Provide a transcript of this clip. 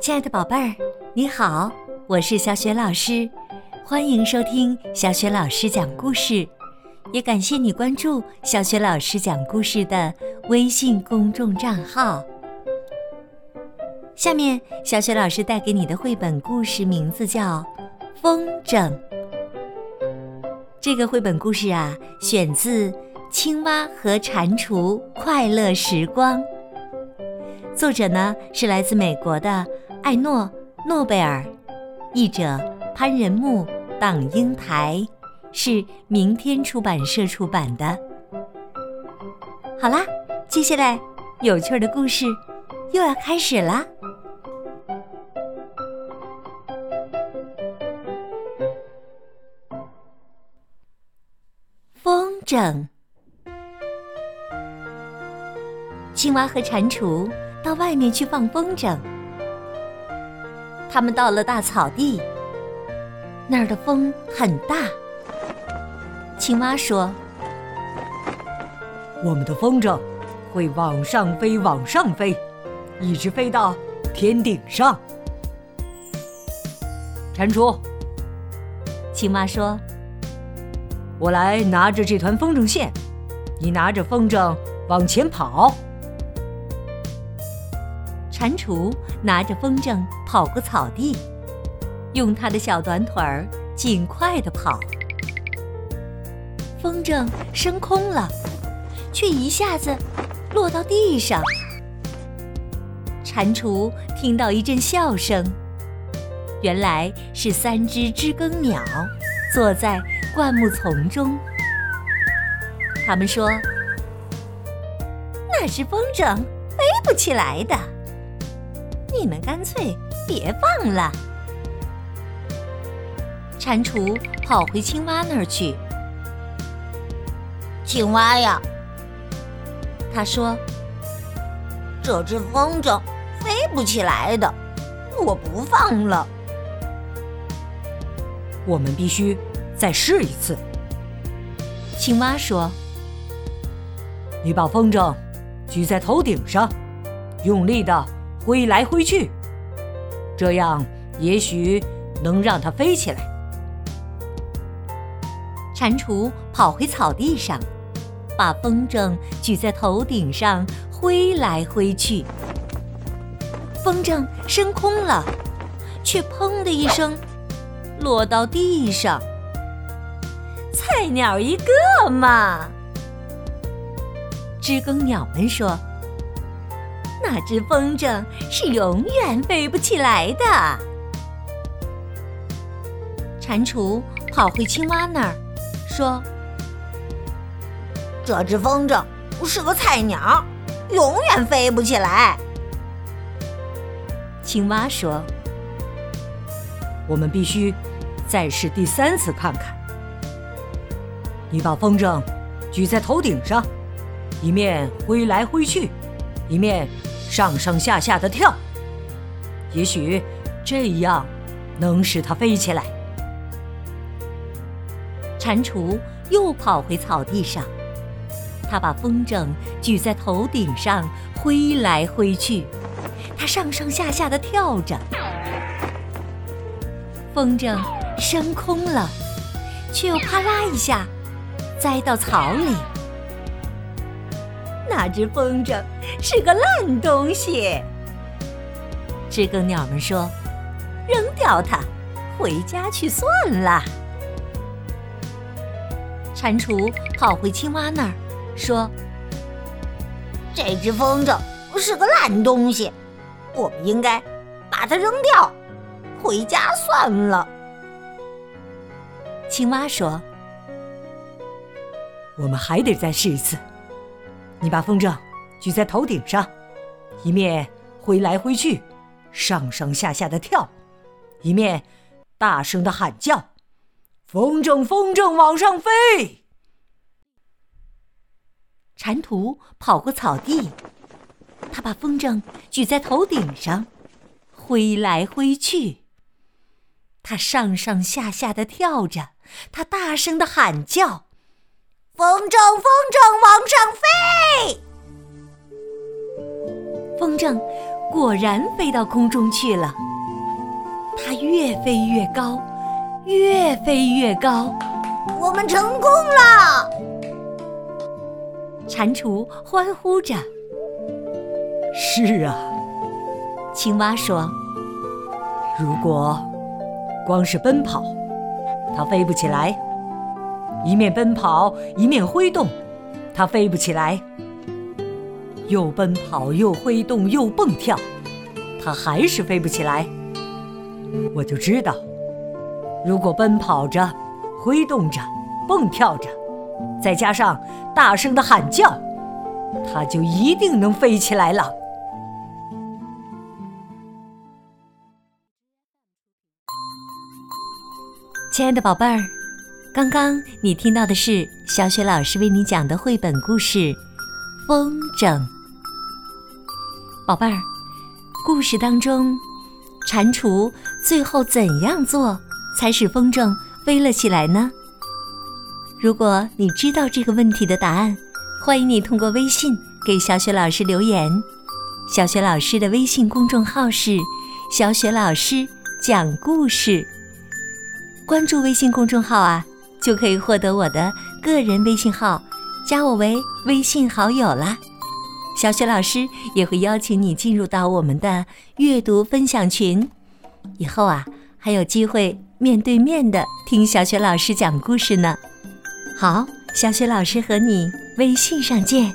亲爱的宝贝儿，你好，我是小雪老师，欢迎收听小雪老师讲故事，也感谢你关注小雪老师讲故事的微信公众账号。下面，小雪老师带给你的绘本故事名字叫《风筝》。这个绘本故事啊，选自《青蛙和蟾蜍快乐时光》，作者呢是来自美国的。艾诺·诺贝尔，译者潘仁木、党英台，是明天出版社出版的。好啦，接下来有趣的故事又要开始啦。风筝，青蛙和蟾蜍到外面去放风筝。他们到了大草地，那儿的风很大。青蛙说：“我们的风筝会往上飞，往上飞，一直飞到天顶上。”蟾蜍，青蛙说：“我来拿着这团风筝线，你拿着风筝往前跑。”蟾蜍拿着风筝跑过草地，用它的小短腿儿尽快地跑。风筝升空了，却一下子落到地上。蟾蜍听到一阵笑声，原来是三只知更鸟坐在灌木丛中。他们说：“那只风筝飞不起来的。”你们干脆别放了。蟾蜍跑回青蛙那儿去。青蛙呀，他说：“这只风筝飞不起来的，我不放了。我们必须再试一次。”青蛙说：“你把风筝举在头顶上，用力的。”挥来挥去，这样也许能让它飞起来。蟾蜍跑回草地上，把风筝举在头顶上，挥来挥去。风筝升空了，却砰的一声落到地上。菜鸟一个嘛！知更鸟们说。那只风筝是永远飞不起来的。蟾蜍跑回青蛙那儿，说：“这只风筝是个菜鸟，永远飞不起来。”青蛙说：“我们必须再试第三次看看。你把风筝举在头顶上，一面挥来挥去，一面……”上上下下的跳，也许这样能使它飞起来。蟾蜍又跑回草地上，它把风筝举在头顶上，挥来挥去，它上上下下的跳着。风筝升空了，却又啪啦一下栽到草里。那只风筝是个烂东西，知更鸟们说：“扔掉它，回家去算了。”蟾蜍跑回青蛙那儿，说：“这只风筝是个烂东西，我们应该把它扔掉，回家算了。”青蛙说：“我们还得再试一次。”你把风筝举在头顶上，一面挥来挥去，上上下下的跳，一面大声的喊叫：“风筝，风筝，往上飞！”蟾蜍跑过草地，他把风筝举在头顶上，挥来挥去，他上上下下的跳着，他大声的喊叫：“风筝，风筝往上飞。风筝果然飞到空中去了，它越飞越高，越飞越高。我们成功了！蟾蜍欢呼着。是啊，青蛙说：“如果光是奔跑，它飞不起来；一面奔跑一面挥动，它飞不起来；又奔跑又挥动又蹦跳，它还是飞不起来。我就知道，如果奔跑着……”挥动着，蹦跳着，再加上大声的喊叫，它就一定能飞起来了。亲爱的宝贝儿，刚刚你听到的是小雪老师为你讲的绘本故事《风筝》。宝贝儿，故事当中，蟾蜍最后怎样做才使风筝？飞了起来呢。如果你知道这个问题的答案，欢迎你通过微信给小雪老师留言。小雪老师的微信公众号是“小雪老师讲故事”。关注微信公众号啊，就可以获得我的个人微信号，加我为微信好友啦。小雪老师也会邀请你进入到我们的阅读分享群，以后啊还有机会。面对面的听小雪老师讲故事呢。好，小雪老师和你微信上见。